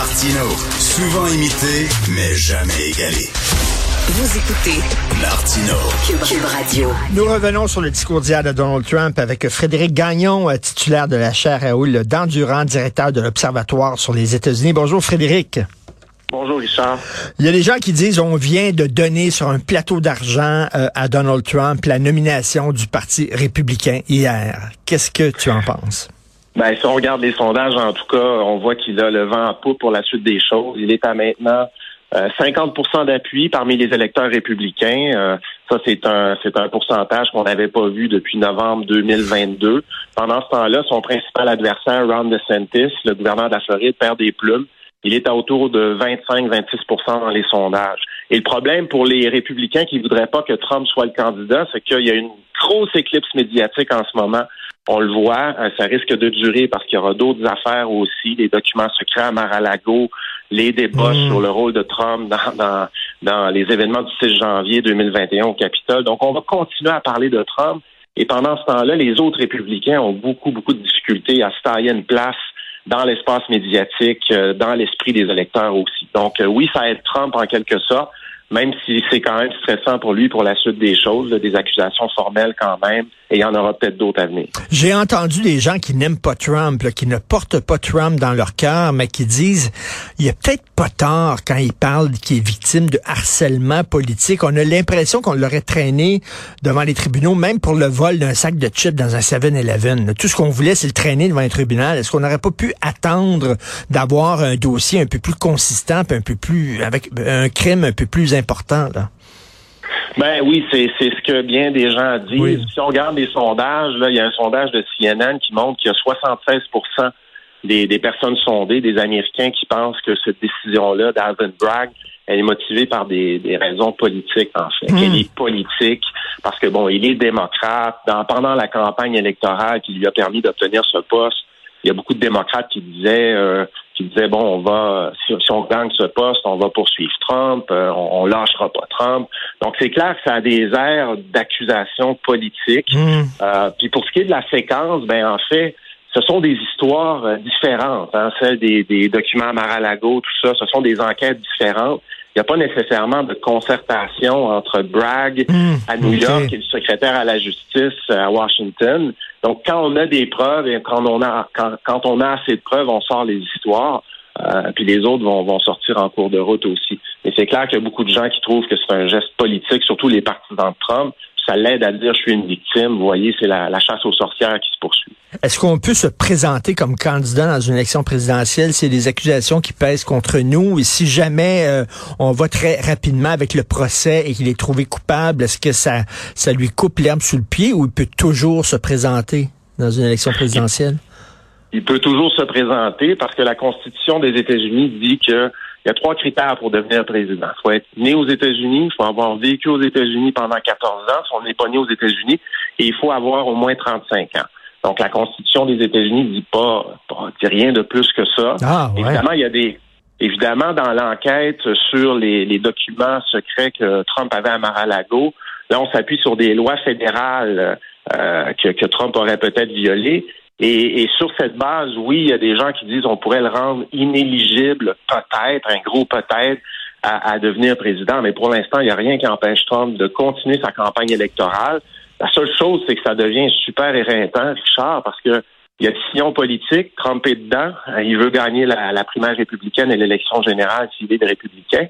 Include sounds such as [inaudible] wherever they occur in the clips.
Martino, souvent imité, mais jamais égalé. Vous écoutez Martino. Cube, Cube Radio. Nous revenons sur le discours d'hier de Donald Trump avec Frédéric Gagnon, euh, titulaire de la chaire Raoul d'Endurant, directeur de l'Observatoire sur les États-Unis. Bonjour Frédéric. Bonjour Richard. Il y a des gens qui disent on vient de donner sur un plateau d'argent euh, à Donald Trump la nomination du Parti républicain hier. Qu'est-ce que tu en penses? Ben, si on regarde les sondages, en tout cas, on voit qu'il a le vent à poupe pour la suite des choses. Il est à maintenant 50% euh, d'appui parmi les électeurs républicains. Euh, ça, c'est un c'est un pourcentage qu'on n'avait pas vu depuis novembre 2022. Pendant ce temps-là, son principal adversaire, Ron DeSantis, le gouverneur de la Floride, perd des plumes. Il est à autour de 25-26% dans les sondages. Et le problème pour les républicains qui voudraient pas que Trump soit le candidat, c'est qu'il y a une grosse éclipse médiatique en ce moment on le voit, euh, ça risque de durer parce qu'il y aura d'autres affaires aussi, les documents secrets à Mar-a-Lago, les débats mmh. sur le rôle de Trump dans, dans, les événements du 6 janvier 2021 au Capitole. Donc, on va continuer à parler de Trump. Et pendant ce temps-là, les autres républicains ont beaucoup, beaucoup de difficultés à se tailler une place dans l'espace médiatique, euh, dans l'esprit des électeurs aussi. Donc, euh, oui, ça aide Trump en quelque sorte, même si c'est quand même stressant pour lui pour la suite des choses, des accusations formelles quand même, et il y en aura peut-être d'autres à venir. J'ai entendu des gens qui n'aiment pas Trump, qui ne portent pas Trump dans leur cœur, mais qui disent il a peut-être pas tort quand il parle qu'il est victime de harcèlement politique. On a l'impression qu'on l'aurait traîné devant les tribunaux, même pour le vol d'un sac de chips dans un 7-Eleven. Tout ce qu'on voulait, c'est le traîner devant un tribunal. Est-ce qu'on n'aurait pas pu attendre d'avoir un dossier un peu plus consistant, un peu plus avec un crime un peu plus important là? Ben oui, c'est ce que bien des gens disent. Si on regarde les sondages, là, il y a un sondage de CNN qui montre qu'il y a 76 des, des personnes sondées, des Américains qui pensent que cette décision-là d'Alvin Bragg, elle est motivée par des, des raisons politiques, en fait. Hmm. Elle est politique parce que, bon, il est démocrate. Dans, pendant la campagne électorale qui lui a permis d'obtenir ce poste, il y a beaucoup de démocrates qui disaient euh, qui disaient bon on va si, on gagne ce poste on va poursuivre Trump euh, on, on, lâchera pas Trump donc c'est clair que ça a des airs d'accusation politique hmm. euh, puis pour ce qui est de la séquence ben en fait ce sont des histoires euh, différentes hein, celles des, des documents Mar-a-Lago tout ça ce sont des enquêtes différentes il n'y a pas nécessairement de concertation entre Bragg hmm. à New York et le secrétaire à la justice à Washington. Donc, quand on a des preuves et quand on a quand, on a assez de preuves, on sort les histoires. Euh, puis les autres vont, vont sortir en cours de route aussi. Mais c'est clair qu'il y a beaucoup de gens qui trouvent que c'est un geste politique, surtout les partisans de Trump. Ça l'aide à dire je suis une victime. Vous voyez, c'est la chasse aux sorcières qui se poursuit. Est-ce qu'on peut se présenter comme candidat dans une élection présidentielle? C'est des accusations qui pèsent contre nous. Et si jamais euh, on va très rapidement avec le procès et qu'il est trouvé coupable, est-ce que ça, ça lui coupe l'herbe sous le pied ou il peut toujours se présenter dans une élection présidentielle? Il peut toujours se présenter parce que la Constitution des États-Unis dit que il y a trois critères pour devenir président. Il faut être né aux États-Unis, il faut avoir vécu aux États-Unis pendant 14 ans, si on n'est pas né aux États-Unis, et il faut avoir au moins 35 ans. Donc, la Constitution des États-Unis dit pas, dit rien de plus que ça. Ah, Évidemment, il y a des, évidemment, dans l'enquête sur les, les, documents secrets que Trump avait à Mar-a-Lago, là, on s'appuie sur des lois fédérales euh, que, que, Trump aurait peut-être violées. Et, et, sur cette base, oui, il y a des gens qui disent on pourrait le rendre inéligible, peut-être, un gros peut-être, à, à, devenir président. Mais pour l'instant, il n'y a rien qui empêche Trump de continuer sa campagne électorale. La seule chose, c'est que ça devient super éreintant, Richard, parce que il y a le sillon politique, Trump est dedans. Euh, il veut gagner la, primaire républicaine et l'élection générale s'il est des républicains,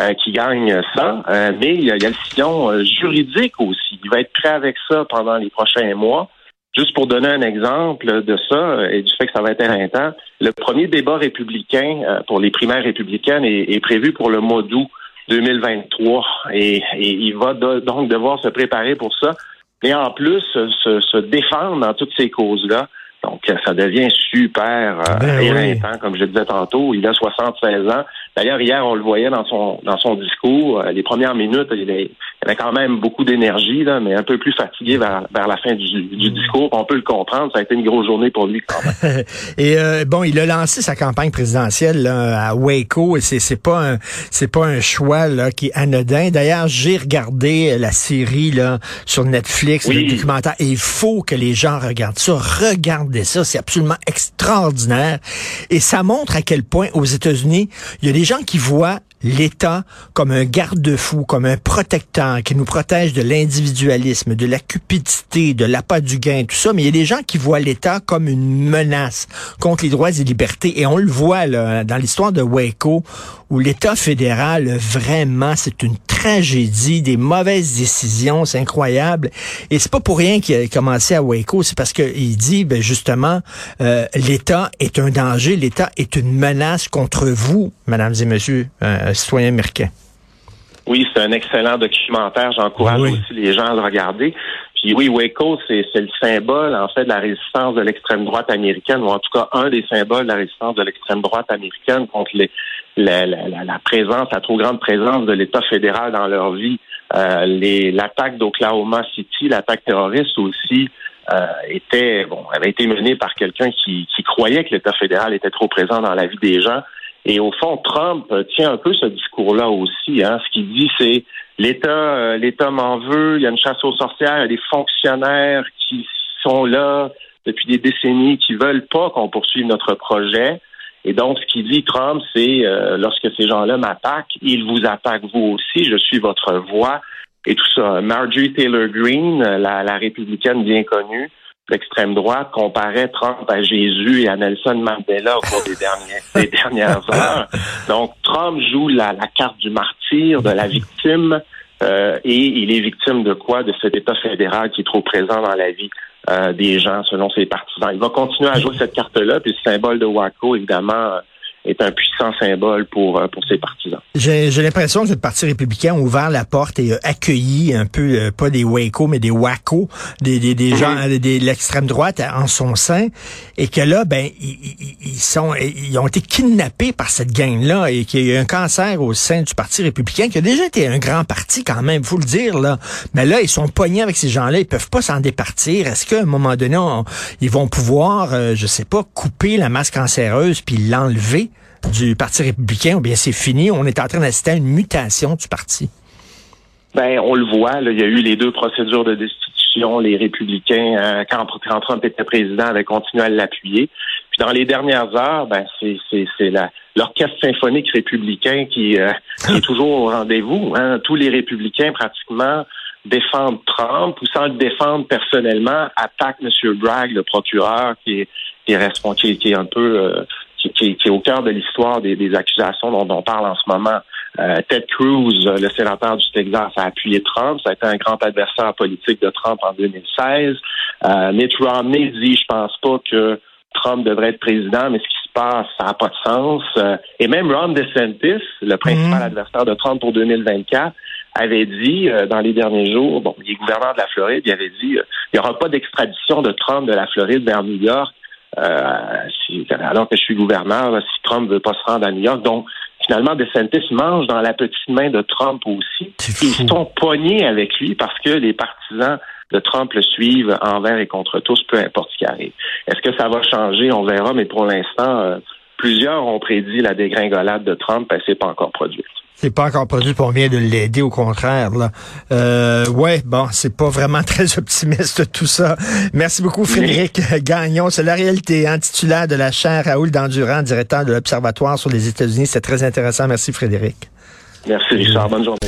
euh, qui gagne ça. Euh, mais il y, a, le sillon juridique aussi. Il va être prêt avec ça pendant les prochains mois. Juste pour donner un exemple de ça et du fait que ça va être éreintant, le premier débat républicain pour les primaires républicaines est, prévu pour le mois d'août 2023 et, et il va donc devoir se préparer pour ça et en plus se, se défendre dans toutes ces causes-là. Donc, ça devient super euh, ben éreintant, comme je disais tantôt. Il a 76 ans. D'ailleurs, hier, on le voyait dans son dans son discours. Euh, les premières minutes, il, il avait quand même beaucoup d'énergie, là, mais un peu plus fatigué vers, vers la fin du, du, discours. On peut le comprendre. Ça a été une grosse journée pour lui quand même. [laughs] et euh, bon, il a lancé sa campagne présidentielle là, à Waco. Et c'est c'est pas un c'est pas un choix là qui est anodin. D'ailleurs, j'ai regardé la série là sur Netflix, le documentaire. Et il faut que les gens regardent ça. Regardez ça. C'est absolument extraordinaire. Et ça montre à quel point aux États-Unis, il y a des gens qui voient l'État comme un garde-fou, comme un protecteur qui nous protège de l'individualisme, de la cupidité, de l'appât du gain, tout ça. Mais il y a des gens qui voient l'État comme une menace contre les droits et libertés. Et on le voit là, dans l'histoire de Waco, où l'État fédéral, vraiment, c'est une tragédie, des mauvaises décisions, c'est incroyable. Et c'est pas pour rien qu'il a commencé à Waco, c'est parce qu'il dit, ben justement, euh, l'État est un danger, l'État est une menace contre vous, mesdames et messieurs, euh, citoyens américains. Oui, c'est un excellent documentaire. J'encourage aussi les gens à le regarder. Puis oui, Waco, c'est le symbole, en fait, de la résistance de l'extrême droite américaine, ou en tout cas un des symboles de la résistance de l'extrême droite américaine contre les, la, la, la, présence, la trop grande présence de l'État fédéral dans leur vie. Euh, L'attaque d'Oklahoma City, l'attaque terroriste aussi, euh, était bon, avait été menée par quelqu'un qui, qui croyait que l'État fédéral était trop présent dans la vie des gens. Et au fond, Trump tient un peu ce discours-là aussi. Hein. Ce qu'il dit, c'est l'État, euh, l'État m'en veut. Il y a une chasse aux sorcières. Il y a des fonctionnaires qui sont là depuis des décennies, qui veulent pas qu'on poursuive notre projet. Et donc, ce qu'il dit, Trump, c'est euh, lorsque ces gens-là m'attaquent, ils vous attaquent vous aussi. Je suis votre voix et tout ça. Marjorie Taylor Greene, la, la républicaine bien connue, l'extrême droite comparait Trump à Jésus et à Nelson Mandela au cours des, derniers, [laughs] dernières heures. Donc, Trump joue la, la, carte du martyr, de la victime, euh, et il est victime de quoi? De cet État fédéral qui est trop présent dans la vie euh, des gens, selon ses partisans. Il va continuer à jouer cette carte-là, puis le symbole de Waco, évidemment, est un puissant symbole pour, euh, pour ses partisans. J'ai l'impression que le Parti républicain a ouvert la porte et a accueilli un peu, euh, pas des Waco, mais des Waco, des, des, des gens mhm. de l'extrême droite en son sein, et que là, ben, ils, ils, sont, ils ont été kidnappés par cette gang-là et qu'il y a eu un cancer au sein du Parti républicain, qui a déjà été un grand parti quand même, faut le dire, là. Mais là, ils sont poignés avec ces gens-là, ils peuvent pas s'en départir. Est-ce qu'à un moment donné, ils vont pouvoir, euh, je sais pas, couper la masse cancéreuse puis l'enlever? Du Parti républicain ou bien c'est fini? On est en train d'assister à une mutation du parti? Ben, on le voit, il y a eu les deux procédures de destitution. Les républicains, euh, quand, Trump était président, avaient continué à l'appuyer. Puis dans les dernières heures, ben, c'est, l'orchestre symphonique républicain qui, euh, est toujours au rendez-vous. Hein. Tous les républicains, pratiquement, défendent Trump ou sans le défendre personnellement, attaquent M. Bragg, le procureur, qui est, qui qui est un peu euh, qui, est au cœur de l'histoire des, accusations dont, on parle en ce moment. Euh, Ted Cruz, le sénateur du Texas, a appuyé Trump. Ça a été un grand adversaire politique de Trump en 2016. Euh, Mitt Romney dit, je pense pas que Trump devrait être président, mais ce qui se passe, ça n'a pas de sens. Euh, et même Ron DeSantis, le principal mhm. adversaire de Trump pour 2024, avait dit euh, dans les derniers jours, bon, il est gouverneur de la Floride, il avait dit, il n'y aura pas d'extradition de Trump de la Floride vers New York euh, si, alors que je suis gouverneur, si Trump ne veut pas se rendre à New York. Donc, finalement, DeSantis mange dans la petite main de Trump aussi. Ils sont poignés avec lui parce que les partisans de Trump le suivent envers et contre tous, peu importe ce qui arrive. Est-ce que ça va changer? On verra, mais pour l'instant, euh, plusieurs ont prédit la dégringolade de Trump, et c'est pas encore produit. C'est pas encore produit pour bien de l'aider, au contraire. Là. Euh, ouais, bon, c'est pas vraiment [laughs] très optimiste tout ça. Merci beaucoup, Frédéric Gagnon. C'est la réalité, hein, titulaire de la chaire Raoul Dandurand, directeur de l'Observatoire sur les États-Unis. C'est très intéressant. Merci, Frédéric. Merci, Richard. Bonne journée.